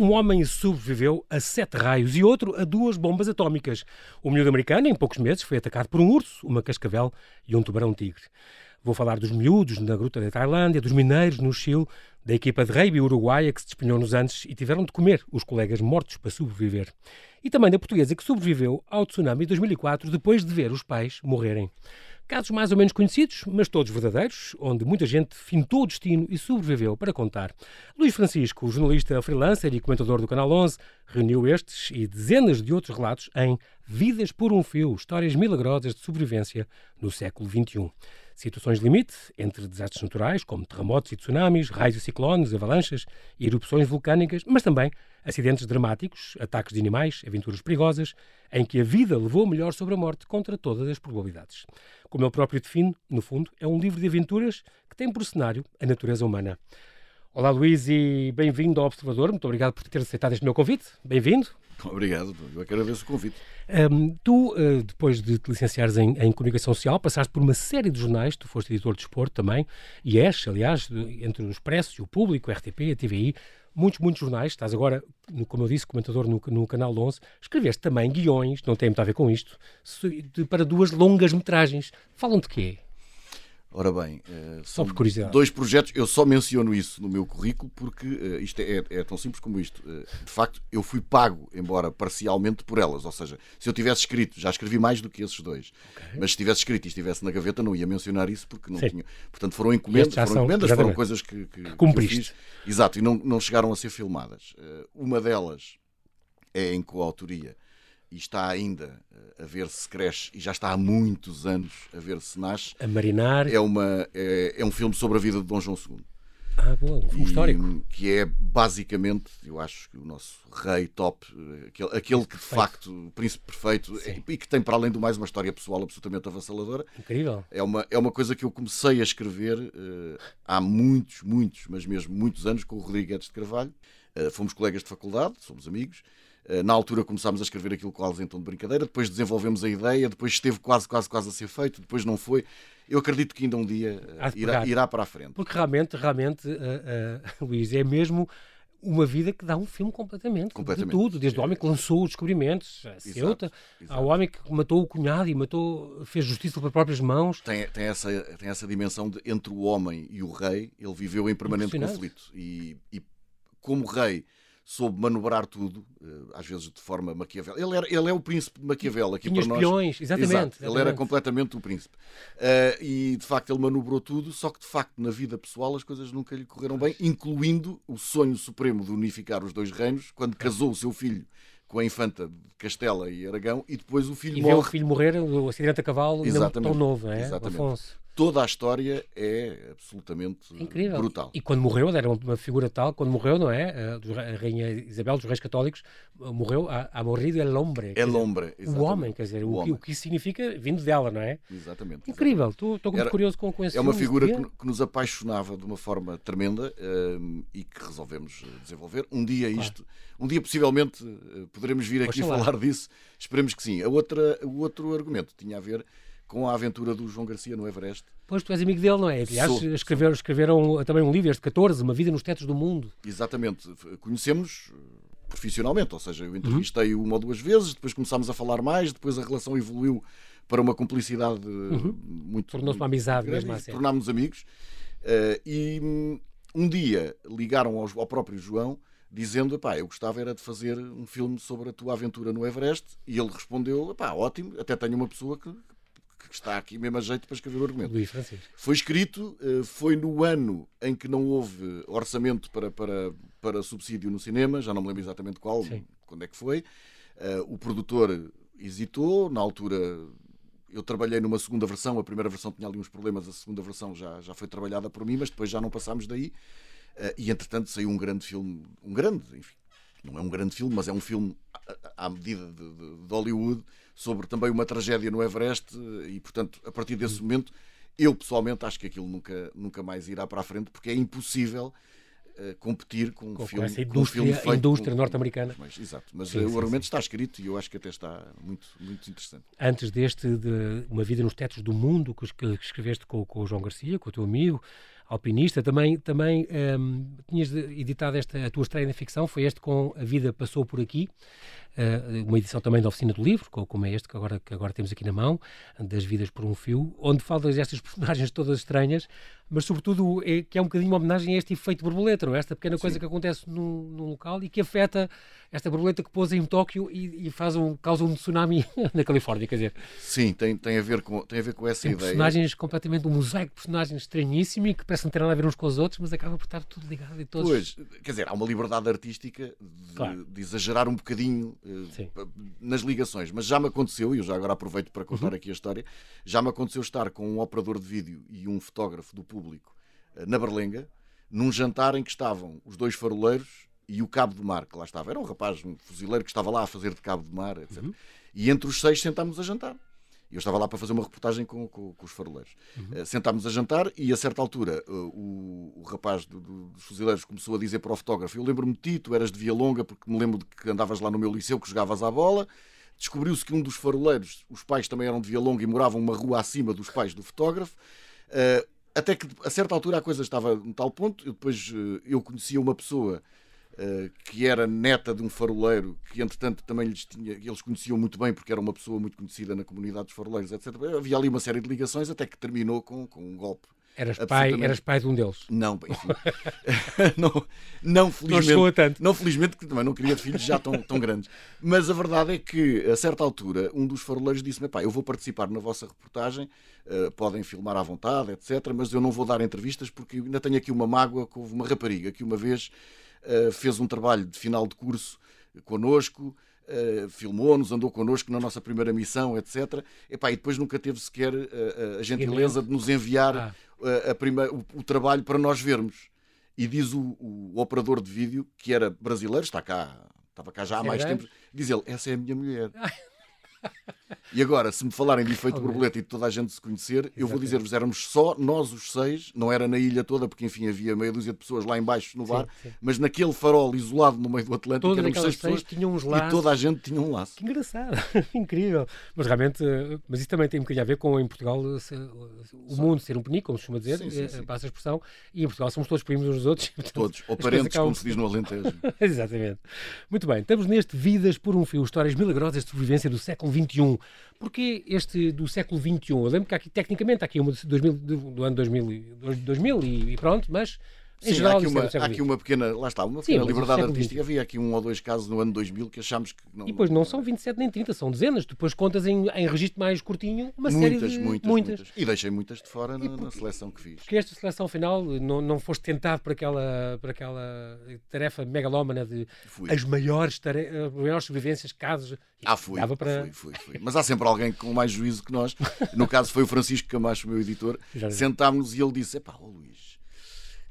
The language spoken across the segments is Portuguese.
Um homem sobreviveu a sete raios e outro a duas bombas atómicas. O miúdo americano, em poucos meses, foi atacado por um urso, uma cascavel e um tubarão-tigre. Vou falar dos miúdos na gruta da Tailândia, dos mineiros no Chile, da equipa de rugby uruguaia que se despenhou nos Andes e tiveram de comer os colegas mortos para sobreviver. E também da portuguesa que sobreviveu ao tsunami de 2004 depois de ver os pais morrerem. Casos mais ou menos conhecidos, mas todos verdadeiros, onde muita gente fintou o destino e sobreviveu para contar. Luís Francisco, jornalista freelancer e comentador do Canal 11, reuniu estes e dezenas de outros relatos em Vidas por um Fio, histórias milagrosas de sobrevivência no século XXI. Situações limite entre desastres naturais, como terremotos e tsunamis, raios e ciclones, avalanches e erupções vulcânicas, mas também acidentes dramáticos, ataques de animais, aventuras perigosas, em que a vida levou melhor sobre a morte contra todas as probabilidades. Como ele próprio define, no fundo, é um livro de aventuras que tem por cenário a natureza humana. Olá Luís e bem-vindo ao Observador. Muito obrigado por ter aceitado este meu convite. Bem-vindo. Obrigado, eu agradeço o convite. Um, tu, uh, depois de te licenciares em, em, Comunicação Social, passaste por uma série de jornais, tu foste editor de esporte também, e és, aliás, entre o Expresso e o Público, a RTP, a TVI, muitos, muitos jornais, estás agora, como eu disse, comentador no, no Canal 11, escreveste também guiões, não tem muito a ver com isto, para duas longas metragens. Falam de quê? Ora bem, uh, só por curiosidade. dois projetos, eu só menciono isso no meu currículo porque uh, isto é, é, tão simples como isto. Uh, de facto, eu fui pago, embora parcialmente, por elas. Ou seja, se eu tivesse escrito, já escrevi mais do que esses dois, okay. mas se tivesse escrito e estivesse na gaveta, não ia mencionar isso porque não Sim. tinha. Portanto, foram encomendas, foram, são, encomendas foram coisas que, que, que cumpriste. Exato, e não, não chegaram a ser filmadas. uma delas é em coautoria e está ainda eh, a ver se cresce e já está há muitos anos a ver se nasce. A marinar. É, uma, é, é um filme sobre a vida de Dom João II. Ah, boa, um filme histórico. Que é basicamente, eu acho que o nosso rei top, eh, aquele, aquele que de facto, o príncipe perfeito, e que tem para além do mais uma história pessoal absolutamente avassaladora. Incrível. É uma, é uma coisa que eu comecei a escrever uh, há muitos, muitos, mas mesmo muitos anos com o Rodrigo Guedes de Carvalho. Uh, fomos colegas de faculdade, somos amigos. Eh, na altura começámos a escrever aquilo quase em tom de brincadeira, depois desenvolvemos a ideia, depois esteve quase, quase, quase a ser feito, depois não foi. Eu acredito que ainda um dia uh, irá, irá, para a frente. Porque realmente, realmente, uh, uh, Luís, é mesmo uma vida que dá um filme completamente, completamente. de tudo, desde o homem que lançou os descobrimentos, a Ceuta, ao homem que matou o cunhado e matou, fez justiça pelas próprias mãos. Tem, tem, essa, tem essa dimensão de entre o homem e o rei, ele viveu em permanente conflito. E, e como rei soube manobrar tudo, eh, às vezes de forma maquiavélica. Ele, era, ele é o príncipe de Maquiavel aqui Tinha para nós. Espiões, exatamente, exatamente, Ele era completamente o príncipe. Uh, e de facto ele manobrou tudo, só que de facto na vida pessoal as coisas nunca lhe correram bem, incluindo o sonho supremo de unificar os dois reinos, quando casou o seu filho com a infanta de Castela e Aragão e depois o filho e morre. o filho morrer, o acidente a cavalo, tão novo, é? Exatamente. Afonso toda a história é absolutamente Incrível. brutal. E quando morreu, era uma figura tal, quando morreu, não é? A Rainha Isabel, dos Reis Católicos, morreu a, a morrido el hombre. El hombre, O homem, quer dizer, o, o, que, o, que, isso significa vindo dela, não é? Exatamente. Incrível, estou muito era, curioso com, com esse É uma figura que, que, nos apaixonava de uma forma tremenda um, e que resolvemos eh, desenvolver. Um dia isto, claro. um dia possivelmente eh, poderemos vir aqui falar disso, esperemos que sim. A outra, o outro argumento tinha a ver com a aventura do João Garcia no Everest. Pois tu és amigo dele, não é? Aliás, sou, escreveram, escreveram também um livro, este 14, Uma Vida nos Tetos do Mundo. Exatamente. Conhecemos eh, profissionalmente, ou seja, eu entrevistei uhum. uma ou duas vezes, depois começámos a falar mais, depois a relação evoluiu para uma cumplicidade eh, uhum. muito. Tornou-se uma amizade mesmo assim. Tornámos-nos amigos. Uh, e hum, um dia ligaram ao, ao próprio João dizendo: pá, eu gostava era de fazer um filme sobre a tua aventura no Everest. E ele respondeu: pá, ótimo, até tenho uma pessoa que que está aqui mesmo a jeito para escrever o argumento. Luís Francisco. Foi escrito, eh, foi no ano em que não houve orçamento para, para, para subsídio no cinema, já não me lembro exatamente qual, Sim. quando é que foi. Eh, o produtor hesitou, na altura eu trabalhei numa segunda versão, a primeira versão tinha ali uns problemas, a segunda versão já, já foi trabalhada por mim, mas depois já não passámos daí. Eh, e entretanto saiu um grande filme, um grande, enfim, não é um grande filme, mas é um filme à medida de, de, de Hollywood, sobre também uma tragédia no Everest e, portanto, a partir desse momento, eu pessoalmente acho que aquilo nunca, nunca mais irá para a frente porque é impossível uh, competir com um com, filme, essa indústria, um filme indústria norte-americana. Exato, mas sim, uh, o argumento sim. está escrito e eu acho que até está muito, muito interessante. Antes deste, de Uma Vida nos Tetos do Mundo, que, escreveste com, com o João Garcia, com o teu amigo, alpinista. Também, também um, tinhas editado esta, a tua estreia na ficção, foi este com A Vida Passou Por Aqui, uma edição também da Oficina do Livro, como é este que agora, que agora temos aqui na mão, das Vidas por um Fio, onde falas destas personagens todas estranhas, mas sobretudo é, que é um bocadinho uma homenagem a este efeito borboleta, não é? esta pequena coisa Sim. que acontece num, num, local e que afeta esta borboleta que pousa em Tóquio e, e faz um, causa um tsunami na Califórnia, quer dizer. Sim, tem, tem, a, ver com, tem a ver com essa tem ideia. personagens completamente, um mosaico de personagens estranhíssimo e que parecem não ter nada a ver uns com os outros, mas acaba por estar tudo ligado e todos... Pois, quer dizer, há uma liberdade artística de, claro. de exagerar um bocadinho uh, nas ligações, mas já me aconteceu, e eu já agora aproveito para contar uhum. aqui a história, já me aconteceu estar com um operador de vídeo e um fotógrafo do público na Berlenga, num jantar em que estavam os dois faroleiros e o cabo de mar, que lá estava. Era um rapaz, um fuzileiro que estava lá a fazer de cabo de mar, etc. Uhum. E entre os seis sentámos a jantar. Eu estava lá para fazer uma reportagem com, com, com os faroleiros. Uhum. Uh, sentámos a jantar e, a certa altura, uh, o, o, rapaz do, do, dos fuzileiros começou a dizer para o fotógrafo: Eu lembro-me de ti, tu eras de Via Longa, porque me lembro de que andavas lá no meu liceu, que jogavas à bola. Descobriu-se que um dos faroleiros, os pais também eram de Via Longa e moravam uma rua acima dos pais do fotógrafo. Uh, até que a certa altura a coisa estava num tal ponto. Eu depois eh, eu conhecia uma pessoa que era neta de um faroleiro, que entretanto também lhes tinha, eles conheciam muito bem porque era uma pessoa muito conhecida na comunidade dos faroleiros, etc. Havia ali uma série de ligações até que terminou com, com um golpe Eras pai, eras pai de um deles? Não, enfim. não, não, felizmente. Não tanto. Não, felizmente, que também não queria filhos já tão, tão grandes. Mas a verdade é que, a certa altura, um dos faroleiros disse-me: pá, eu vou participar na vossa reportagem, uh, podem filmar à vontade, etc., mas eu não vou dar entrevistas porque ainda tenho aqui uma mágoa com uma rapariga que uma vez fez um trabalho de final de curso connosco. Uh, filmou-nos, andou connosco na nossa primeira missão, etc. Epá, e depois nunca teve sequer uh, a gentileza de nos enviar ah a, primeira, o, o, trabalho para nós vermos. E diz o, o, operador de vídeo, que era brasileiro, está cá, estava cá já há mais tempo, diz ele: Essa é a minha mulher. E agora, se me falarem de efeito borboleta e de toda a gente se conhecer, Exatamente. eu vou dizer-vos, éramos só nós os seis, não era na ilha toda, porque enfim havia meia dúzia de pessoas lá embaixo no bar, sim, sim. mas naquele farol isolado no meio do Atlântico, Todas éramos seis pessoas tinham uns laços. e toda a gente tinha um laço. Que engraçado, incrível. Mas realmente, mas isso também tem um bocadinho a ver com em Portugal o mundo ser um penico, como se costuma dizer, sim, eh, passa a expressão, e em Portugal somos todos primos uns dos outros. Portanto, todos, ou parentes, como se diz no Alentejo. Exatamente. Muito bem, estamos neste Vidas por um Fio, histórias milagrosas de sobrevivência do século XXI. Porquê este do século XXI? Eu lembro que aqui, tecnicamente, aqui uma 2000, do ano 2000, 2000 e, pronto, mas Sim, geral, há, aqui uma, há aqui uma pequena, lá está, uma pequena Sim, liberdade artística. Havia aqui um ou dois casos no ano 2000 que achámos que não. E depois não são 27 nem 30, são dezenas. Depois contas em, em registro mais curtinho uma muitas, série de. Muitas, muitas, muitas. E deixei muitas de fora na, na, seleção que fiz. Porque esta seleção final não, não foste tentado por aquela, por aquela tarefa megalómana de fui. as maiores, tare... as maiores sobrevivências, casos. Ah, fui, para... fui, fui, fui. Mas há sempre alguém com mais juízo que nós. No caso foi o Francisco Camacho, meu editor. Sentámos e ele disse: Epá, oh, Luís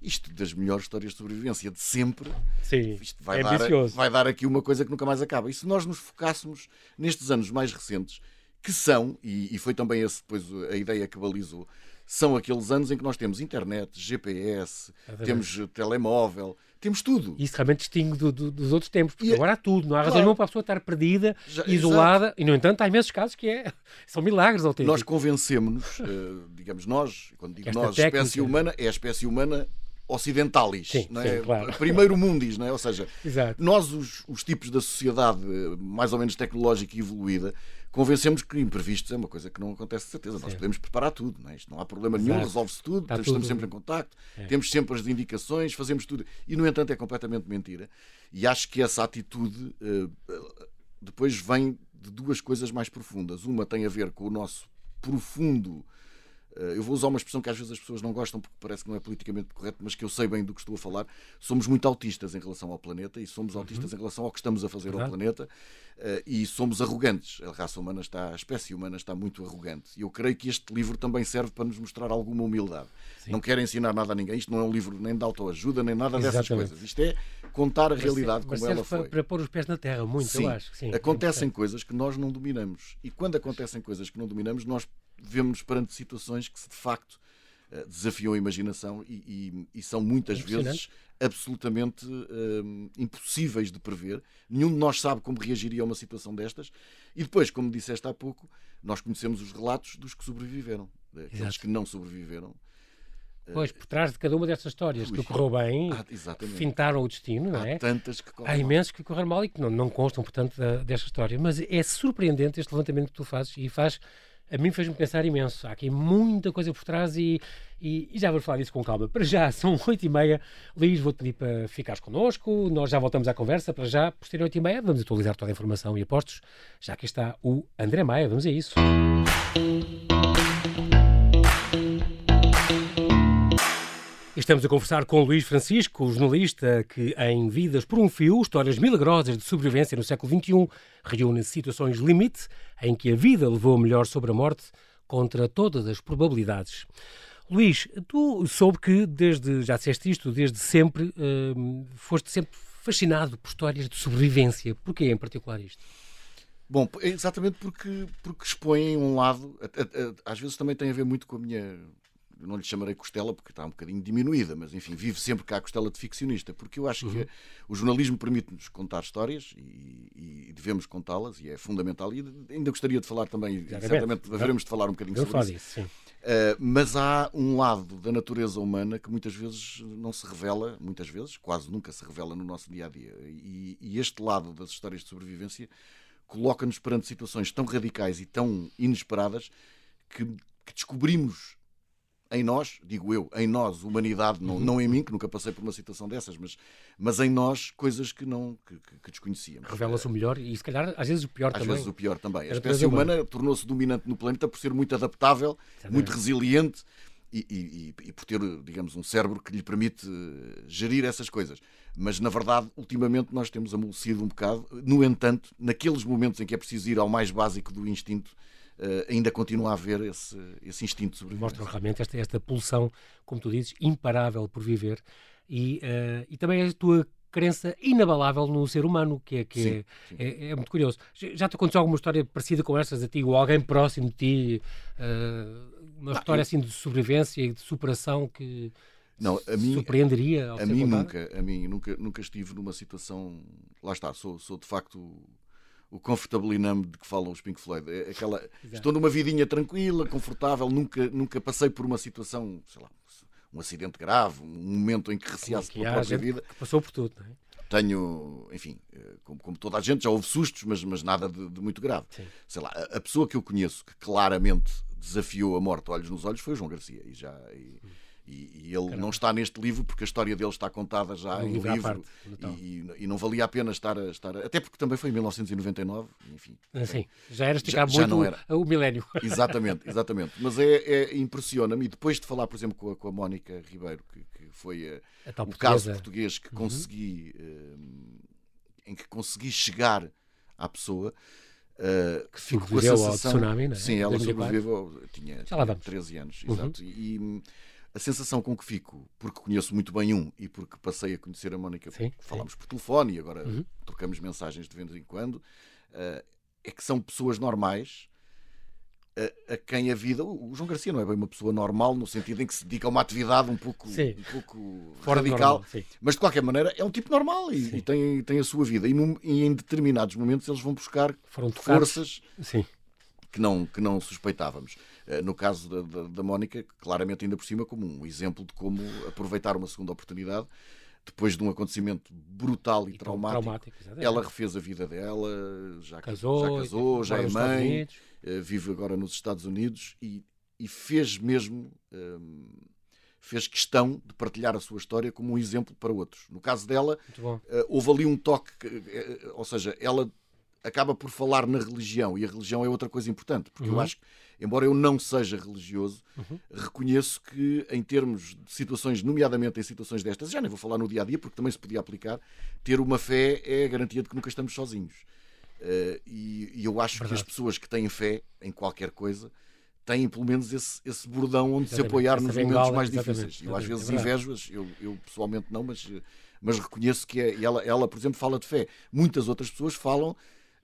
isto das melhores histórias de sobrevivência de sempre, Sim, isto vai, é dar, vai dar aqui uma coisa que nunca mais acaba. E se nós nos focássemos nestes anos mais recentes, que são, e, e foi também esse depois a ideia que balizou, são aqueles anos em que nós temos internet, GPS, é temos telemóvel, temos tudo. Isso realmente distingue do, do, dos outros tempos, porque e, agora há tudo, não há razão claro, nenhuma para a pessoa estar perdida, já, isolada, exato. e no entanto há imensos casos que é, são milagres autênticos. Nós convencemos-nos, uh, digamos nós, quando digo nós, técnica... espécie humana, é a espécie humana ocidentalis, sim, não é? Sim, claro. primeiro mundis, não é? ou seja, Exato. nós os, os, tipos da sociedade mais ou menos tecnológica e evoluída convencemos que imprevistos é uma coisa que não acontece de certeza, sim. nós podemos preparar tudo, não, é? Isto não há problema Exato. nenhum, resolve-se tudo, Está estamos tudo. sempre em contacto, é. temos sempre as indicações, fazemos tudo, e no entanto é completamente mentira, e acho que essa atitude uh, depois vem de duas coisas mais profundas, uma tem a ver com o nosso profundo eh, eu vou usar uma expressão que às vezes as pessoas não gostam porque parece que não é politicamente correto, mas que eu sei bem do que estou a falar. Somos muito autistas em relação ao planeta e somos uhum. autistas uhum. em relação ao que estamos a fazer Verdade. ao planeta uh, e somos arrogantes. A raça humana está, a espécie humana está muito arrogante. E eu creio que este livro também serve para nos mostrar alguma humildade. Sim. Não quero ensinar nada a ninguém. Isto não é um livro nem de autoajuda, nem nada Exatamente. dessas coisas. Isto é contar a mas realidade como ela foi. Para, para pôr os pés na terra, muito, Sim. eu acho. Sim, acontecem coisas que nós não dominamos. E quando acontecem coisas que não dominamos, nós vemos perante situações que de facto eh, desafiam a imaginação e, e, e são muitas vezes absolutamente um, impossíveis de prever. Nenhum de nós sabe como reagiria a uma situação destas. E depois, como disseste há pouco, nós conhecemos os relatos dos que sobreviveram. Aqueles que não sobreviveram Pois, por trás de cada uma destas histórias Ui, que correu bem, ah, fintaram o destino, não é? Há tantas que Há imensos que correram mal e que não, não constam, portanto, da, desta história. Mas é surpreendente este levantamento que tu fazes e faz a mim fez-me pensar imenso. Há aqui muita coisa por trás e, e, e já vou falar disso com calma. Para já, são oito e meia. Luís, vou-te pedir para ficares connosco. Nós já voltamos à conversa. Para já, por ser oito e meia, vamos atualizar toda a informação e apostos. Já que está o André Maia. Vamos a isso. Estamos a conversar com Luís Francisco, jornalista que, em Vidas por um Fio, histórias milagrosas de sobrevivência no século XXI, reúne situações limite em que a vida levou melhor sobre a morte contra todas as probabilidades. Luís, tu soube que, desde, já disseste isto, desde sempre, uh, foste sempre fascinado por histórias de sobrevivência. Porquê em particular isto? Bom, exatamente porque, porque expõem um lado, às vezes também tem a ver muito com a minha não lhe chamarei costela porque está um bocadinho diminuída, mas enfim, vive sempre cá a costela de ficcionista, porque eu acho uhum. que o jornalismo permite-nos contar histórias e, e devemos contá-las e é fundamental. E ainda gostaria de falar também, e certamente haveremos de falar um bocadinho sobre isso. isso uh, mas há um lado da natureza humana que muitas vezes não se revela, muitas vezes, quase nunca se revela no nosso dia a dia. E, e este lado das histórias de sobrevivência coloca-nos perante situações tão radicais e tão inesperadas que, que descobrimos em nós, digo eu, em nós, humanidade, não, uhum. não em mim, que nunca passei por uma situação dessas, mas, mas em nós, coisas que não que, que desconhecíamos. Revela-se o melhor e, se calhar, às vezes o pior às também. Às vezes o pior também. A espécie humana tornou-se dominante no planeta por ser muito adaptável, muito resiliente e, e, e, por ter, digamos, um cérebro que lhe permite eh, gerir essas coisas. Mas, na verdade, ultimamente nós temos amolecido um bocado. No entanto, naqueles momentos em que é preciso ir ao mais básico do instinto, ainda continua a haver esse, esse instinto de sobrevivência. Mostra realmente esta, esta pulsão, como tu dizes, imparável por viver e, uh, e também a tua crença inabalável no ser humano, que é, que sim, é, sim. É, é, muito curioso. Já te aconteceu alguma história parecida com estas a ti, ou alguém próximo de ti, uh, uma ah, história eu... assim de sobrevivência e de superação que não, a mim, surpreenderia? a mim nunca, a mim nunca, nunca estive numa situação. Lá está, sou, sou de facto o comfortable numb de que falam os Pink Floyd. É aquela, estou numa vidinha tranquila, confortável, nunca, nunca passei por uma situação, sei lá, um acidente grave, um momento em que receasse pela própria vida. passou por tudo, não é? Tenho, enfim, eh, como, como, toda a gente, já houve sustos, mas, mas nada de, de muito grave. Sim. Sei lá, a, a, pessoa que eu conheço que claramente desafiou a morte olhos nos olhos foi o João Garcia. E já. E, hum e, e ele Caramba. não está neste livro porque a história dele está contada já um em livro, livro e, e, não valia a pena estar a, estar a, até porque também foi em 1999 enfim ah, sim já era esticar já, muito já não era. o, milénio exatamente exatamente mas é, é impressiona-me e depois de falar por exemplo com a, com a Mónica Ribeiro que, que foi a, o caso português que uhum. consegui uh, em que consegui chegar à pessoa Uh, que fico com a sensação. Ao tsunami, não é? Sim, ela sobreviveu, tinha, tinha 13 anos, uhum. exato. E, a sensação com que fico, porque conheço muito bem um e porque passei a conhecer a Mónica, sim, falámos sim. por telefone e agora uhum. trocamos mensagens de vez em quando, uh, é que são pessoas normais a, a, quem a vida. O João Garcia não é bem uma pessoa normal, no sentido em que se dedica a uma atividade um pouco, um pouco radical, normal, mas de qualquer maneira é um tipo normal e, e tem, tem a sua vida. E, num, e, em determinados momentos eles vão buscar forças que não, que não suspeitávamos. Eh, no caso da, da, da Mónica, claramente ainda por cima como um exemplo de como aproveitar uma segunda oportunidade depois de um acontecimento brutal e, e traumático, traumático ela refez a vida dela, já casou, já, casou, já é mãe, eh, vive agora nos Estados Unidos e, e fez mesmo um, fez questão de partilhar a sua história como um exemplo para outros. No caso dela, uh, houve ali um toque, ou seja, ela acaba por falar na religião e a religião é outra coisa importante, porque uhum. eu acho que, embora eu não seja religioso, uhum. reconheço que em termos de situações, nomeadamente em situações destas, já nem vou falar no dia a dia, porque também se podia aplicar, ter uma fé é a garantia de que nunca estamos sozinhos. Uh, e, e, eu acho Verdade. que as pessoas que têm fé em qualquer coisa têm pelo menos esse, esse bordão onde exatamente. se apoiar nos momentos mais difíceis. Eu às vezes é invejo-as, eu, eu, pessoalmente não, mas, mas reconheço que é, ela, ela, por exemplo, fala de fé. Muitas outras pessoas falam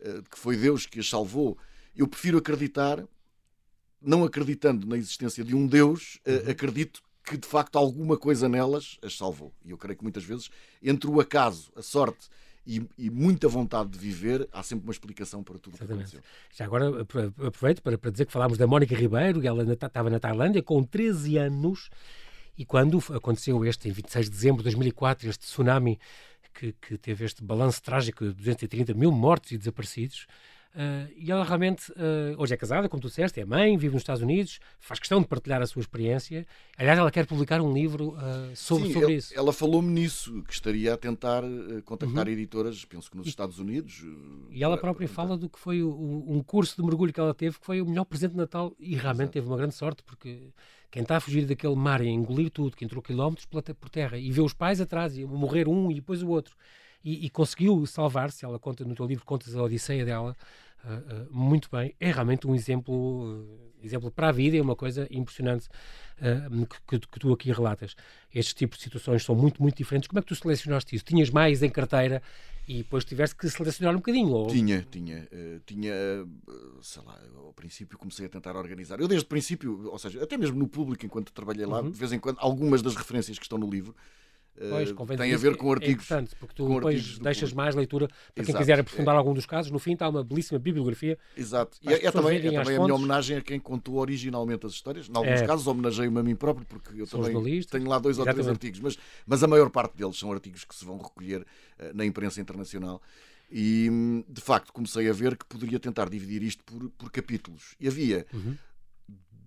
eh, que foi Deus que as salvou. Eu prefiro acreditar, não acreditando na existência de um Deus, eh, uhum. acredito que de facto alguma coisa nelas as salvou. E eu creio que muitas vezes, entre o acaso, a sorte e, e, muita vontade de viver, há sempre uma explicação para tudo o que aconteceu. Já agora aproveito para, para dizer que falámos da Mónica Ribeiro, ela estava na Tailândia com 13 anos E quando aconteceu este, em 26 de dezembro de 2004, este tsunami que, que teve este balanço trágico de 230 mil mortos e desaparecidos, Uh, e ela realmente, uh, hoje é casada, como tu disseste, é mãe, vive nos Estados Unidos, faz questão de partilhar a sua experiência. Aliás, ela quer publicar um livro uh, sobre, Sim, sobre ele, isso. Ela falou-me nisso, que estaria a tentar contactar uhum. editoras, penso que nos e, Estados Unidos. E ela própria fala do que foi o, um curso de mergulho que ela teve, que foi o melhor presente de Natal, e realmente Exato. teve uma grande sorte, porque quem está a fugir daquele mar e a engolir tudo, que entrou quilómetros por terra, e vê os pais atrás, e morrer um e depois o outro, e, e conseguiu salvar-se, ela conta no teu livro, contas a odisseia dela, uh, uh, muito bem. É realmente um exemplo, uh, exemplo para a vida, é uma coisa impressionante que, que, que, tu aqui relatas. Estes tipos de situações são muito, muito diferentes. Como é que tu selecionaste isso? Tinhas mais em carteira e depois tiveste que selecionar um bocadinho? Ou... Tinha, tinha. tinha, sei lá, ao princípio comecei a tentar organizar. Eu desde o princípio, ou seja, até mesmo no público, enquanto trabalhei lá, uhum. de vez em quando, algumas das referências que estão no livro Pois, eh, tem a ver com artigos. É porque tu depois deixas mais leitura para quem quiser aprofundar é. algum dos casos. No fim está uma belíssima bibliografia. Exato. E é, é também, é também a minha homenagem a quem contou originalmente as histórias. Em alguns é. casos homenageio-me a mim próprio, porque eu Sou também tenho lá dois Exatamente. ou três artigos, mas, mas a maior parte deles são artigos que se vão recolher uh, na imprensa internacional. E de facto comecei a ver que poderia tentar dividir isto por, por capítulos. E havia uhum.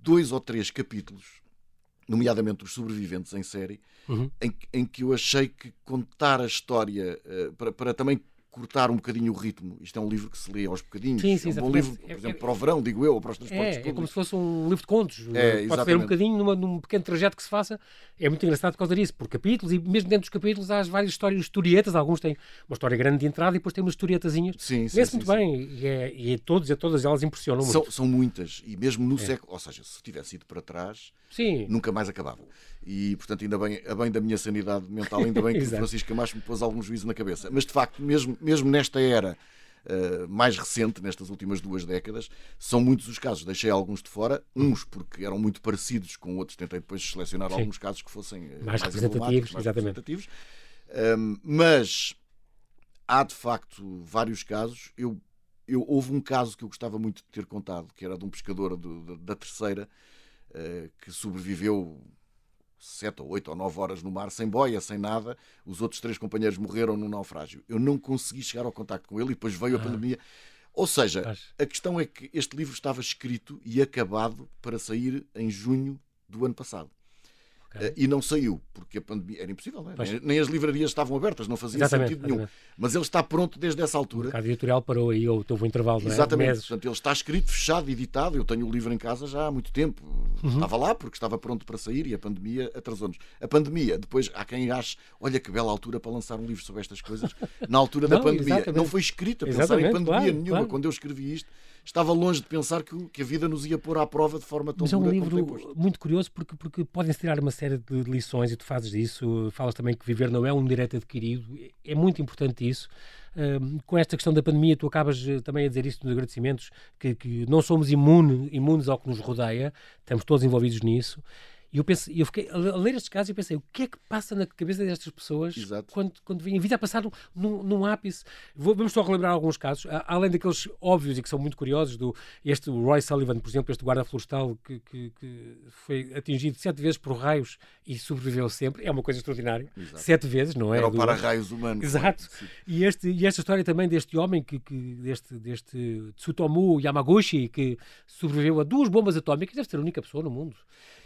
dois ou três capítulos nomeadamente os sobreviventes em série, uhum. em, em, que eu achei que contar a história uh, para, para também cortar um bocadinho o ritmo. Isto é um livro que se lê aos bocadinhos. Sim, sim, é um bom livro, por exemplo, é, para o verão, digo eu, ou para os transportes é, públicos. É como se fosse um livro de contos. É, Pode ler um bocadinho numa, num pequeno trajeto que se faça. É muito engraçado por causa disso, por capítulos, e mesmo dentro dos capítulos há várias histórias, historietas. Alguns têm uma história grande de entrada e depois têm umas historietazinhas. Sim, sim. Lê-se muito sim, bem e, é, e é todos, e todas elas impressionam são, muito. São muitas, e mesmo no é. século, ou seja, se tivesse ido para trás, sim. nunca mais acabava. E, portanto, ainda bem, a bem da minha sanidade mental, ainda bem que o Francisco Camacho me pôs algum juízo na cabeça. Mas, de facto, mesmo, mesmo nesta era uh, mais recente, nestas últimas duas décadas, são muitos os casos. Deixei alguns de fora, uns porque eram muito parecidos com outros, tentei depois selecionar Sim. alguns casos que fossem uh, mais, mais representativos. Mais representativos. Um, mas há, de facto, vários casos. Eu, eu, houve um caso que eu gostava muito de ter contado, que era de um pescador do, da, da Terceira, uh, que sobreviveu sete ou oito ou nove horas no mar, sem boia, sem nada. Os outros três companheiros morreram no naufrágio. Eu não consegui chegar ao contacto com ele e depois veio a ah. pandemia. Ou seja, a questão é que este livro estava escrito e acabado para sair em junho do ano passado. Okay. Uh, e não saiu, porque a pandemia era impossível, não é? nem, nem, as livrarias estavam abertas, não fazia exatamente, sentido nenhum. Exatamente. Mas ele está pronto desde essa altura. O editorial parou aí, ou houve um intervalo de Exatamente, meses. portanto ele está escrito, fechado, editado. Eu tenho o livro em casa já há muito tempo. Uhum. Estava lá porque estava pronto para sair e a pandemia atrasou-nos. A pandemia, depois há quem ache, olha que bela altura para lançar um livro sobre estas coisas, na altura da pandemia. Exatamente. Não foi escrito a pensar em pandemia claro, nenhuma. Claro. Quando eu escrevi isto, estava longe de pensar que, que a vida nos ia pôr à prova de forma tão Mas é um livro muito curioso porque, porque podem-se tirar uma série de lições e tu fazes isso. Falas também que viver não é um direito adquirido. É muito importante isso. Uh, com esta questão da pandemia, tu acabas uh, também a dizer isso nos agradecimentos, que, que não somos imune, imunes ao que nos rodeia, estamos todos envolvidos nisso. E eu, penso, eu fiquei a ler estes casos e pensei, o que é que passa na cabeça destas pessoas Exato. quando, quando vêm a vida a passar num, num ápice? Vou, vamos só relembrar alguns casos, além daqueles óbvios e que são muito curiosos, do este Roy Sullivan, por exemplo, este guarda florestal que, que, que foi atingido sete vezes por raios e sobreviveu sempre, é uma coisa extraordinária. Exato. Sete vezes, não é? Era o para-raios humano. Exato. E, este, e esta história também deste homem, que, que, deste, deste Tsutomu Yamaguchi, que sobreviveu a duas bombas atómicas, deve ser a única pessoa no mundo.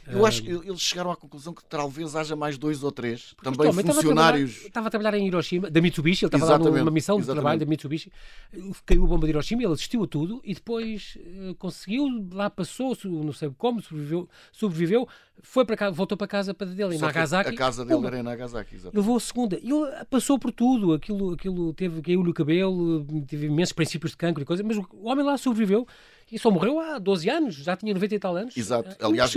Eu acho que eles chegaram à conclusão que talvez haja mais dois ou três também funcionários. Estava a, trabalhar, em Hiroshima, da Mitsubishi, ele estava lá numa missão de exatamente. trabalho da Mitsubishi, caiu a bomba de Hiroshima, ele assistiu a tudo e depois uh, conseguiu, lá passou, não sei como, sobreviveu, sobreviveu foi para casa, voltou para casa para dele, em Nagasaki. A casa dele era em Nagasaki, exatamente. Levou a segunda. Ele passou por tudo, aquilo, aquilo teve, caiu-lhe o cabelo, teve imensos princípios de cancro e coisas, mas o homem lá sobreviveu e só morreu há 12 anos, já tinha 90 e tal anos. Exato. É Aliás,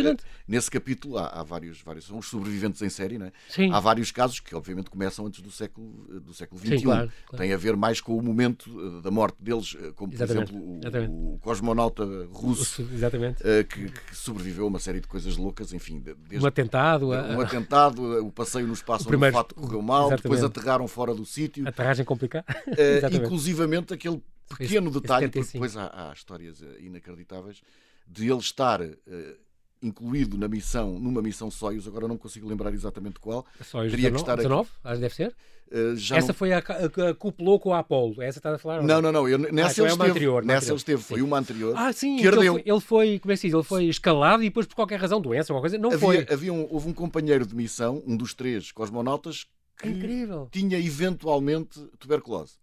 nesse capítulo há, há, vários, vários. São os sobreviventes em série, não é? Sim. Há vários casos que, obviamente, começam antes do século, do século XXI. Sim, claro, claro. Tem a ver mais com o momento eh, da morte deles, eh, como, Exatamente. por exemplo, o, o, cosmonauta russo Exatamente. Eh, que, que, sobreviveu a uma série de coisas loucas, enfim. Desde, um atentado. Um a... atentado, o passeio no espaço primeiro... onde o fato correu mal, Exatamente. depois aterraram fora do sítio. Aterragem complicada. Uh, inclusivamente aquele pequeno detalhe, porque depois há, há, histórias eh, inacreditáveis, de ele estar uh, incluído na missão, numa missão Soyuz, agora não consigo lembrar exatamente qual. Soyuz Teria 19, que estar 19, aqui. deve ser? Uh, essa não... foi a que acoplou com a Apollo. Essa está a falar? Não, não, não. Eu, nessa ah, ele, então é esteve, anterior, nessa ele esteve. Foi uma anterior. Ah, sim. Que ardeu. Ele, foi, ele foi, como é que se diz? Ele foi escalado e depois, por qualquer razão, doença alguma coisa, não havia, foi. Havia um, houve um companheiro de missão, um dos três cosmonautas, que Incrível. tinha eventualmente tuberculose.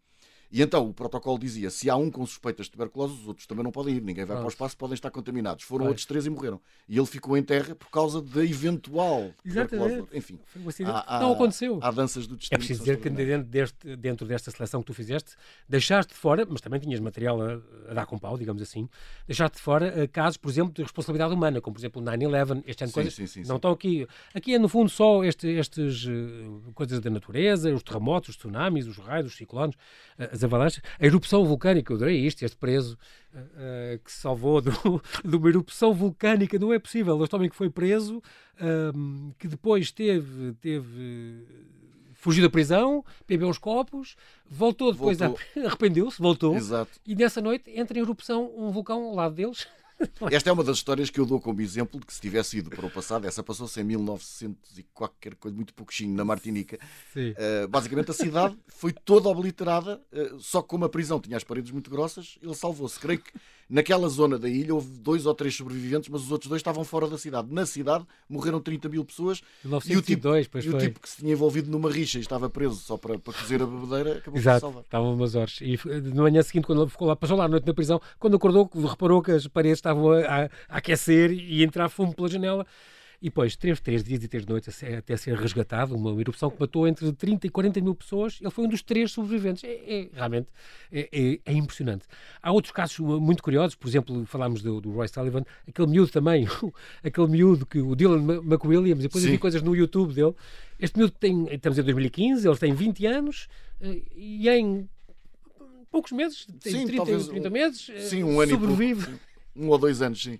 E então o protocolo dizia: se há um com suspeitas de tuberculose, os outros também não podem ir, ninguém vai para o espaço, podem estar contaminados. Foram outros três e morreram. E ele ficou em terra por causa da eventual tuberculose. Enfim, há, há, não aconteceu. Há danças do destino. É preciso dizer que dentro, deste, dentro desta seleção que tu fizeste, deixaste de fora, mas também tinhas material a, a dar com pau, digamos assim, deixaste de fora uh, casos, por exemplo, de responsabilidade humana, como por exemplo o 9-11, este ano de coisas. Sim, sim, não estão aqui. Aqui é no fundo só este, estes uh, coisas da natureza, os terremotos, os tsunamis, os raios, os ciclones, as avalanches. A erupção vulcânica, eu adorei isto, este preso uh, que se salvou do, de uma erupção vulcânica, não é possível. Este homem que foi preso, uh, que depois teve, teve fugiu da prisão, bebeu uns copos, voltou depois, arrependeu-se, voltou, Exato. e nessa noite entra em erupção um vulcão ao lado deles. Esta é uma das histórias que eu dou como exemplo de que se tivesse ido para o passado, essa passou-se em 1900 e qualquer coisa, muito pouquinho, na Martinica. Uh, basicamente a cidade foi toda obliterada, uh, só que como a prisão tinha as paredes muito grossas, ele salvou-se. Creio que naquela zona da ilha houve dois ou três sobreviventes, mas os outros dois estavam fora da cidade. Na cidade morreram 30 mil pessoas 1902, e o tipo, e o tipo que se tinha envolvido numa rixa e estava preso só para, para cozer a bebedeira acabou Exato, por salvar. Estavam umas horas. E na manhã seguinte, quando ele ficou lá, passou lá a noite na prisão, quando acordou, reparou que as paredes estavam a, a aquecer e entrar fumo pela janela. E depois, três, três dias e três noites até ser resgatado, uma erupção que matou entre 30 e 40 mil pessoas, ele foi um dos três sobreviventes. É, é realmente é, é, é, impressionante. Há outros casos muito curiosos, por exemplo, falámos do, do Roy Sullivan, aquele miúdo também, aquele miúdo que o Dylan McWilliams, depois eu vi coisas no YouTube dele. Este miúdo tem, estamos em 2015, ele tem 20 anos eh, e em poucos meses, tem sim, 30, 30 meses, sim, um ano sobrevive. E pouco, um ou dois anos, sim.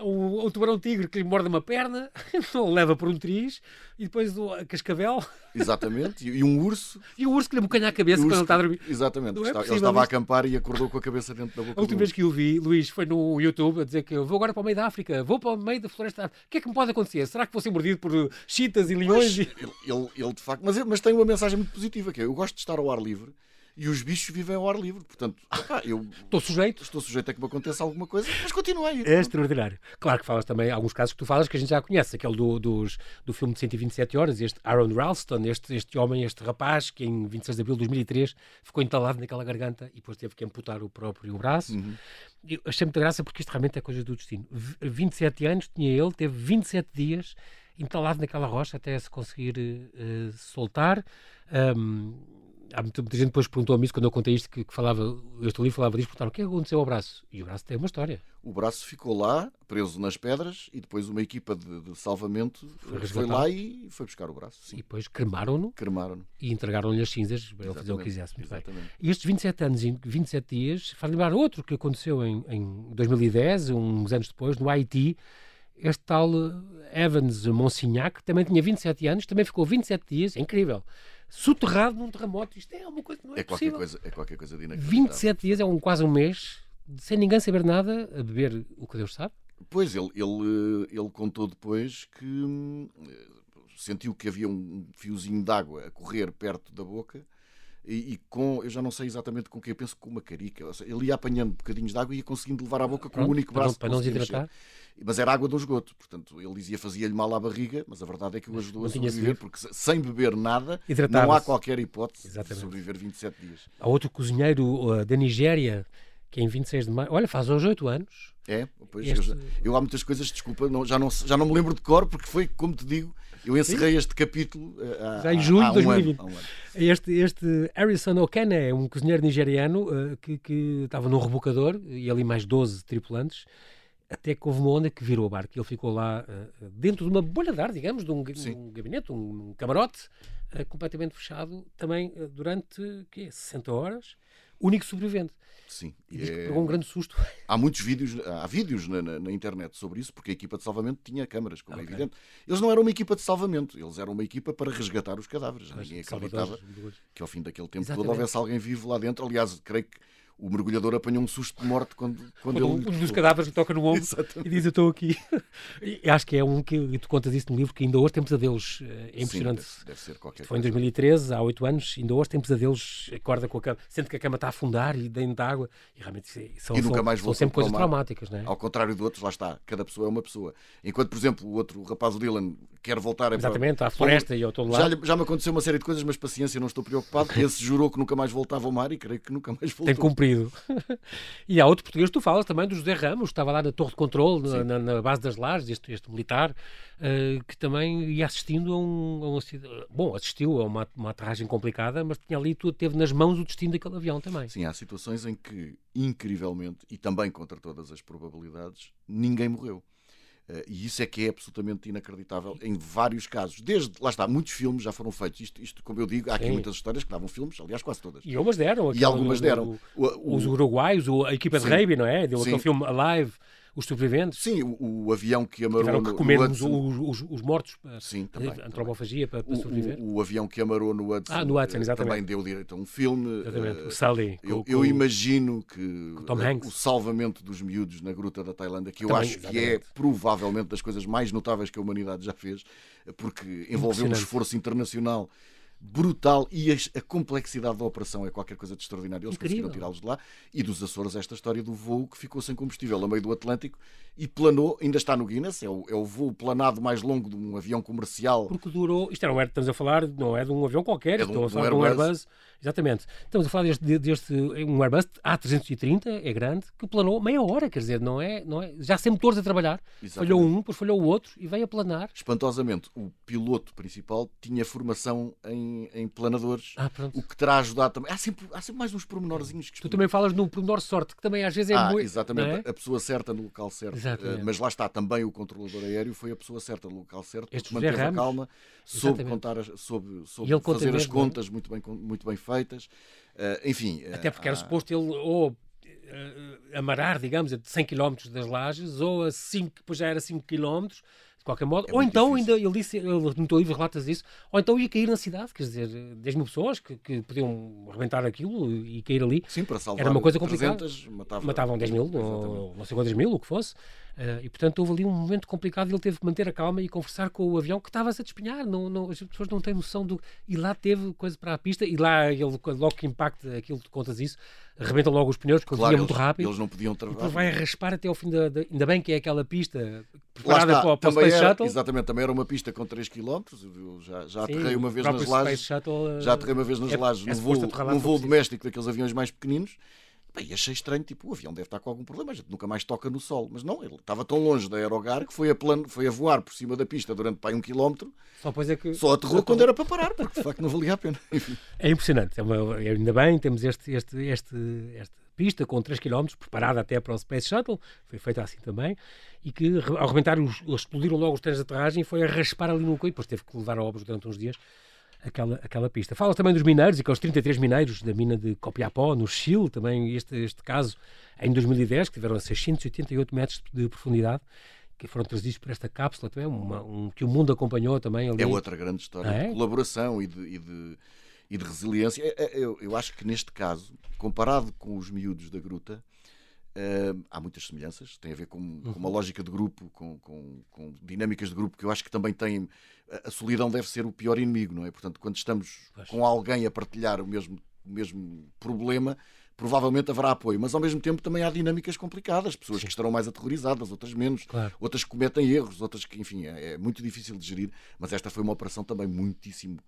O, o tubarão-tigre que lhe morde uma perna, leva por um triz, e depois o cascavel. Exatamente, e, um urso. E o urso que lhe abocanha a cabeça quando ele está a dormir. Exatamente, é ele estava a acampar e acordou com a cabeça dentro da boca. A última vez que eu vi, Luís, foi no YouTube a dizer que eu vou agora para o meio da África, vou para o meio da floresta. O que é que me pode acontecer? Será que vou ser mordido por chitas e leões? Mas, ele, ele, ele, de facto, mas, mas tem uma mensagem muito positiva, que é eu gosto de estar ao ar livre e os bichos vivem ao ar livre. Portanto, eu estou sujeito. Estou sujeito a que me aconteça alguma coisa, mas continua aí. É extraordinário. Claro que falas também alguns casos que tu falas que a gente já conhece, aquele do, dos, do filme de 127 horas, este Aaron Ralston, este, este homem, este rapaz que em 26 de abril de 2003 ficou entalado naquela garganta e depois teve que amputar o próprio braço. Uhum. Eu achei muita graça porque isto realmente é coisa do destino. 27 anos tinha ele, teve 27 dias entalado naquela rocha até se conseguir uh, soltar. Um, há muita, muita gente depois perguntou-me isso quando eu contei isto, que, que falava, este livro falava disso, perguntaram o que aconteceu ao braço? E o braço tem uma história. O braço ficou lá, preso nas pedras, e depois uma equipa de, de salvamento foi, foi, lá e foi buscar o braço. Sim. E depois cremaram-no. Cremaram e entregaram-lhe as cinzas para ele fazer o que quisesse. Muito Exatamente. bem. E estes 27 anos e 27 dias faz lembrar outro que aconteceu em, em 2010, uns anos depois, no Haiti. Este tal Evans Monsignac também tinha 27 anos, também ficou 27 dias, é incrível soterrado num terremoto. Isto é uma coisa não é, é qualquer coisa É qualquer coisa de 27 dias, é um, quase um mês, sem ninguém saber nada, a beber o que Deus sabe. Pois, ele, ele, ele contou depois que hum, sentiu que havia um fiozinho de água a correr perto da boca e, e, com, eu já não sei exatamente com que, eu penso com uma carica. Ele ia apanhando bocadinhos de água e ia conseguindo levar à boca com o único braço. Para para não desidratar? Mas era água do esgoto, portanto, ele dizia fazia-lhe mal à barriga, mas a verdade é que o ajudou a sobreviver, porque sem beber nada não há qualquer hipótese Exatamente. de sobreviver 27 dias. Há outro cozinheiro da Nigéria que em 26 de maio, olha, faz hoje 8 anos. É, pois, este... eu, eu, há muitas coisas, desculpa, não, já, não, já não me lembro de cor, porque foi, como te digo, eu encerrei este capítulo uh, já em julho de 2020. Um ano, um ano. Este, este Harrison Okene é um cozinheiro nigeriano uh, que, que estava num rebocador e ali mais 12 tripulantes até que houve uma onda que virou o barco. Ele ficou lá uh, dentro de uma bolha de ar, digamos, de um, um gabinete, um, camarote, uh, completamente fechado, também uh, durante quê, 60 horas, único sobrevivente. Sim. E diz é... que pegou um grande susto. Há muitos vídeos, há vídeos na, na, na, internet sobre isso, porque a equipa de salvamento tinha câmaras, como é okay. é evidente. Eles não eram uma equipa de salvamento, eles eram uma equipa para resgatar os cadáveres. Ninguém acreditava que ao fim daquele tempo todo houvesse alguém vivo lá dentro. Aliás, creio que o mergulhador apanhou um susto de morte quando, quando, quando ele... Um dos cadáveres lhe toca no ombro Exatamente. e diz: Eu estou aqui. e acho que é um que, e tu contas isso no livro, que ainda hoje tem pesadelos. É impressionante. Sim, deve, deve, ser qualquer Foi em 2013, há oito anos, ainda hoje tem pesadelos, acorda com a cama, sente que a cama está a afundar e dentro de água. E realmente são, e nunca mais são sempre coisas traumáticas, não é? Ao contrário de outros, lá está, cada pessoa é uma pessoa. Enquanto, por exemplo, o outro o rapaz, o Dylan, quer voltar Exatamente, para, à floresta e ao todo lado. Já, já me aconteceu uma série de coisas, mas paciência, não estou preocupado. Esse jurou que nunca mais voltava ao mar e creio que nunca mais voltou. Tem cumprido. e há outro português, tu falas também do José Ramos, que estava lá na torre de controle, na, na, base das lajes, este, este militar, uh, que também ia assistindo a um, a um, Bom, assistiu a uma, uma aterragem complicada, mas tinha ali, tudo, teve nas mãos o destino daquele avião também. Sim, há situações em que, incrivelmente, e também contra todas as probabilidades, ninguém morreu. Uh, e isso é que é absolutamente inacreditável em vários casos. Desde, lá está, muitos filmes já foram feitos. Isto, isto como eu digo, há aqui Sim. muitas histórias que davam filmes, aliás, quase todas. E algumas deram. E algumas deram. O, o, os uruguaios, a equipa de rugby, não é? Deu aquele filme Alive os sobreviventes. Sim, o, o avião que amarou Tiveram que comer no os, os, os, mortos, Sim, também, antropofagia para, para sobreviver. O, o, avião que amarou no Hudson, ah, no Hudson exatamente. também deu direito a um filme. Exatamente, uh, o Sully. Eu, eu imagino que o salvamento dos miúdos na Gruta da Tailândia, que eu também, acho que é provavelmente das coisas mais notáveis que a humanidade já fez, porque envolveu um esforço internacional brutal e a, complexidade da operação é qualquer coisa de extraordinário. Eles Incrível. conseguiram tirá-los de lá. E dos Açores, esta história do voo que ficou sem combustível a meio do Atlântico e planou, ainda está no Guinness, é o, é o voo planado mais longo de um avião comercial. Porque durou, isto era um, estamos a falar, não é de um avião qualquer, é de um, estamos a falar de um Airbus. Airbus. Exatamente. Estamos a falar deste, deste um Airbus A330, é grande, que planou meia hora, quer dizer, não é, não é já sem motores a trabalhar. Exatamente. Falhou um, depois falhou o outro e veio a planar. Espantosamente, o piloto principal tinha formação em, em planadores, ah, o que terá ajudado também. Há sempre, há sempre mais uns pormenorzinhos que Tu também falas no pormenor sorte, que também às vezes é ah, muito. Exatamente, é? a pessoa certa no local certo. Exatamente. Mas lá está, também o controlador aéreo foi a pessoa certa no local certo, este manteve a calma, soube, contar, soube, soube fazer as é? contas muito bem, muito bem feitas. Uh, enfim. Até porque era suposto ele ou amarar, digamos, a 100 km das lajes, ou a 5, depois já era 5 km, de qualquer modo. É ou então, difícil. ainda, ele disse, ele no teu livro relatas isso, ou então ia cair na cidade, quer dizer, 10 mil pessoas que, que podiam arrebentar aquilo e cair ali. Sim, para salvar Era uma coisa complicada. 300, matava, Matavam 10 mil, ou, não sei quantas mil, o que fosse. Uh, e portanto houve ali um momento complicado e ele teve que manter a calma e conversar com o avião que estava-se a despenhar. Não, não, as pessoas não têm noção do. E lá teve coisa para a pista e lá ele, logo que impacta aquilo que contas isso, arrebenta logo os pneus porque claro, ele muito rápido. Eles não podiam travar. vai a raspar até ao fim da, da, Ainda bem que é aquela pista preparada está, para, para o Space era, Shuttle. Exatamente, também era uma pista com 3 km. Eu já, já Sim, aterrei uma vez nas lajes. Shuttle, já aterrei uma vez nas é, lajes é, num voo, num voo doméstico daqueles aviões mais pequeninos Bem, achei estranho, tipo, o avião deve estar com algum problema, a gente nunca mais toca no sol. Mas não, ele estava tão longe da aerogar que foi a, plano, foi a voar por cima da pista durante pai, um quilómetro. Só, pois é que... só aterrou quando era para parar, porque de facto não valia a pena. É impressionante. É uma, ainda bem, temos este, este, este, esta pista com 3 km, preparada até para o Space Shuttle, foi feita assim também, e que ao rebentar, os, explodiram logo os trens de aterragem e foi a raspar ali no coio, depois teve que levar a obras durante uns dias aquela, aquela pista. Fala também dos mineiros e que os 33 mineiros da mina de Copiapó, no Chile, também este, este caso em 2010, que tiveram a 688 metros de profundidade, que foram trazidos por esta cápsula também, uma, um, que o mundo acompanhou também. Ali. É outra grande história é? de colaboração e de, e de, e de resiliência. É, é, eu, eu acho que neste caso, comparado com os miúdos da gruta, Uh, há muitas semelhanças, tem a ver com, com uma lógica de grupo, com, com, com, dinâmicas de grupo que eu acho que também têm. A solidão deve ser o pior inimigo, não é? Portanto, quando estamos com alguém a partilhar o mesmo, o mesmo problema, provavelmente haverá apoio, mas ao mesmo tempo também há dinâmicas complicadas, pessoas Sim. que estarão mais aterrorizadas, outras menos, claro. outras que cometem erros, outras que, enfim, é, é, muito difícil de gerir, mas esta foi uma operação também muitíssimo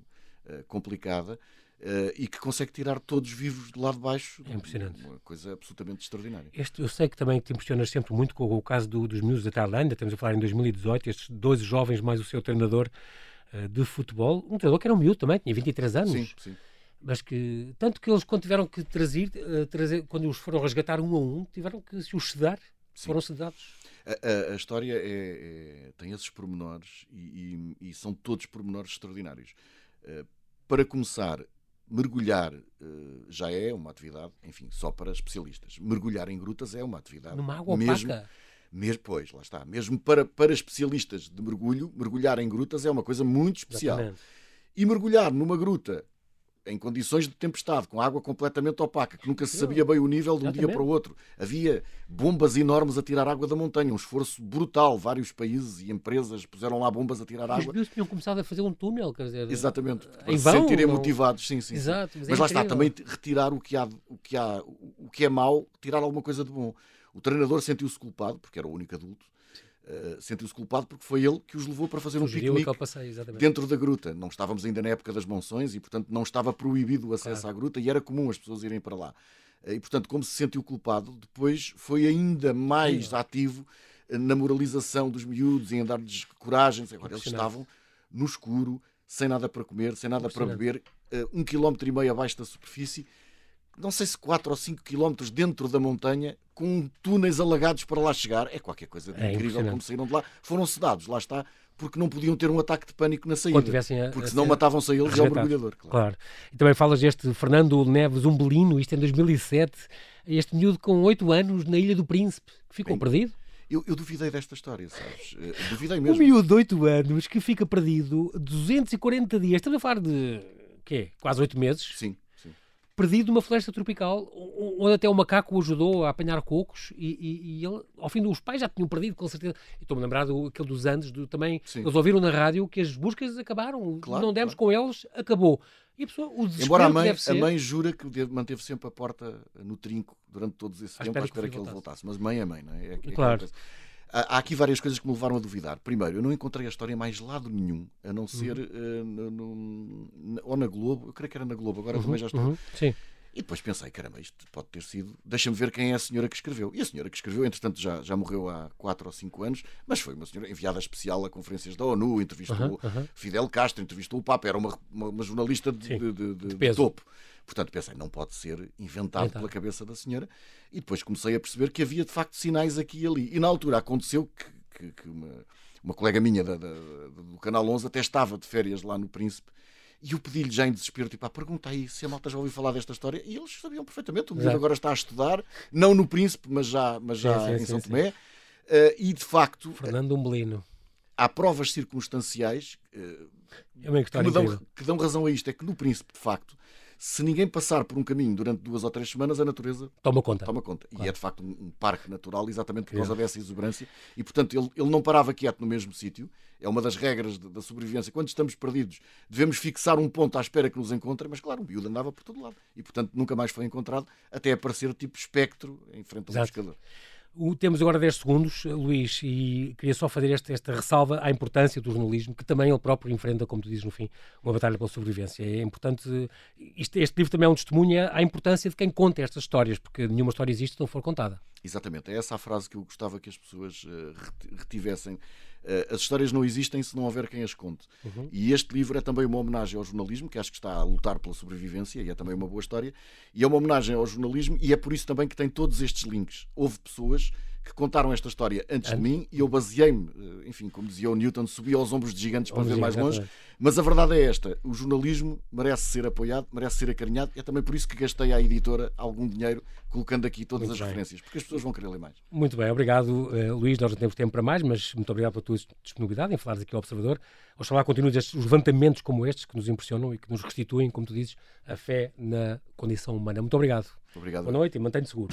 uh, complicada Uh, e que consegue tirar todos vivos do lado de baixo. É impressionante. Uma coisa absolutamente extraordinária. Este, eu sei que também te impressionas sempre muito com o caso do, dos miúdos da Tailândia, estamos a falar em 2018, estes dois jovens mais o seu treinador uh, de futebol, um treinador que era um miúdo também, tinha 23 anos. Sim, sim. Mas que, tanto que eles, quando tiveram que trazer, uh, trazer quando os foram resgatar um a um, tiveram que se os sedar, sim. foram sedados. A, a, a história é, é, tem esses pormenores e, e, e, são todos pormenores extraordinários. para começar, mergulhar uh, já é uma atividade, enfim, só para especialistas. Mergulhar em grutas é uma atividade. Numa água mesmo, opaca. Mesmo, pois, lá está. Mesmo para, para especialistas de mergulho, mergulhar em grutas é uma coisa muito especial. Exatamente. E mergulhar numa gruta em condições de tempestade, com água completamente opaca, que nunca se sabia bem o nível de um dia para o outro. Havia bombas enormes a tirar água da montanha, um esforço brutal. Vários países e empresas puseram lá bombas a tirar água. Os tinham começado a fazer um túnel, quer dizer. Exatamente, para se sentirem não... motivados, sim, sim. Exato, sim. Mas, mas é lá está, também retirar o que, há, o, que há, o que é mau, tirar alguma coisa de bom. O treinador sentiu-se culpado, porque era o único adulto, Uh, sentiu-se culpado porque foi ele que os levou para fazer Sugeriu um piquenique passeio, dentro da gruta. Não estávamos ainda na época das monções e, portanto, não estava proibido o acesso claro. à gruta e era comum as pessoas irem para lá. Uh, e, portanto, como se sentiu culpado, depois foi ainda mais Sim. ativo uh, na moralização dos miúdos e em dar-lhes coragem. Agora, eles estavam no escuro, sem nada para comer, sem nada para beber, um quilómetro e meio abaixo da superfície não sei se 4 ou 5 quilómetros dentro da montanha, com túneis alagados para lá chegar. É qualquer coisa de é incrível como saíram de lá. Foram sedados, lá está, porque não podiam ter um ataque de pânico na saída. A, porque senão matavam-se a eles e ao mergulhador. Claro. claro. E também falas deste Fernando Neves Umbelino, isto em 2007, este miúdo com 8 anos na Ilha do Príncipe, que ficou Bem, perdido. Eu, eu, duvidei desta história, sabes? Eh, duvidei mesmo. Um miúdo de 8 anos que fica perdido 240 dias. Estamos a falar de quê? Quase 8 meses? Sim perdido numa floresta tropical, onde até o macaco o ajudou a apanhar cocos e, e, e ele, ao fim, os pais já tinham perdido, com certeza. Estou-me a lembrar do, aquele dos Andes, do, também, Sim. eles ouviram na rádio que as buscas acabaram, claro, não demos claro. com eles, acabou. E a pessoa, o Embora a mãe, ser... a mãe jura que manteve sempre a porta no trinco durante todos esse tempo à espera que, que ele voltasse. Mas mãe é mãe, não é? é, é claro. Há aqui várias coisas que me levaram a duvidar. Primeiro, eu não encontrei a história mais lado nenhum, a não ser uhum. uh, ou na Globo, eu creio que era na Globo, agora uhum, também já estou. Uhum, sim e depois pensei, caramba, isto pode ter sido. Deixa-me ver quem é a senhora que escreveu. E a senhora que escreveu, entretanto, já, já morreu há 4 ou 5 anos, mas foi uma senhora enviada especial a conferências da ONU, entrevistou uh uh -huh. Fidel Castro, entrevistou o Papa, era uma, uma, uma jornalista de, de, de, de topo. Portanto, pensei, não pode ser inventado então. pela cabeça da senhora. E depois comecei a perceber que havia de facto sinais aqui e ali. E na altura aconteceu que, que, que uma, uma colega minha da, da, do Canal 11 até estava de férias lá no Príncipe e eu pedi-lhe já em desespero, tipo, ah, pergunta aí se a malta já ouviu falar desta história. E eles sabiam perfeitamente. O menino agora está a estudar, não no Príncipe, mas já, mas já sim, sim, em São sim, Tomé. Uh, e de facto. Fernando Umbelino. Há provas circunstanciais uh, que, dão, que dão razão a isto. É que no Príncipe, de facto, se ninguém passar por um caminho durante duas ou três semanas, a natureza toma conta. Toma conta. Claro. E é de facto um, parque natural, exatamente por causa dessa exuberância. E portanto ele, ele não parava quieto no mesmo sítio. É uma das regras de, da sobrevivência. Quando estamos perdidos, devemos fixar um ponto à espera que nos encontrem, mas claro, o miúdo andava por todo lado. E portanto nunca mais foi encontrado, até aparecer tipo espectro em frente ao pescador. O, temos agora 10 segundos, Luís, e queria só fazer esta, esta ressalva à importância do jornalismo, que também ele próprio enfrenta, como tu dizes no fim, uma batalha pela sobrevivência. É importante. Este, este livro também é um testemunho à importância de quem conta estas histórias, porque nenhuma história existe se não for contada. Exatamente, é essa a frase que eu gostava que as pessoas uh, retivessem eh, as histórias não existem se não houver quem as conte. Uhum. E este livro é também uma homenagem ao jornalismo, que acho que está a lutar pela sobrevivência, e é também uma boa história. E é uma homenagem ao jornalismo, e é por isso também que tem todos estes links. Houve pessoas que contaram esta história antes de mim e eu baseei-me, eh, enfim, como dizia o Newton, subi aos ombros de gigantes para ver mais longe. Mas a verdade é esta: o jornalismo merece ser apoiado, merece ser acarinhado. É também por isso que gastei à editora algum dinheiro colocando aqui todas muito as bem. referências, porque as pessoas vão querer ler mais. Muito bem, obrigado, uh, Luís. Nós não temos tempo para mais, mas muito obrigado pela tua disponibilidade em falares aqui ao Observador. Oxalá continues estes, os levantamentos como estes que nos impressionam e que nos restituem, como tu dizes, a fé na condição humana. Muito obrigado. Obrigado. Boa noite e mantenha-te seguro.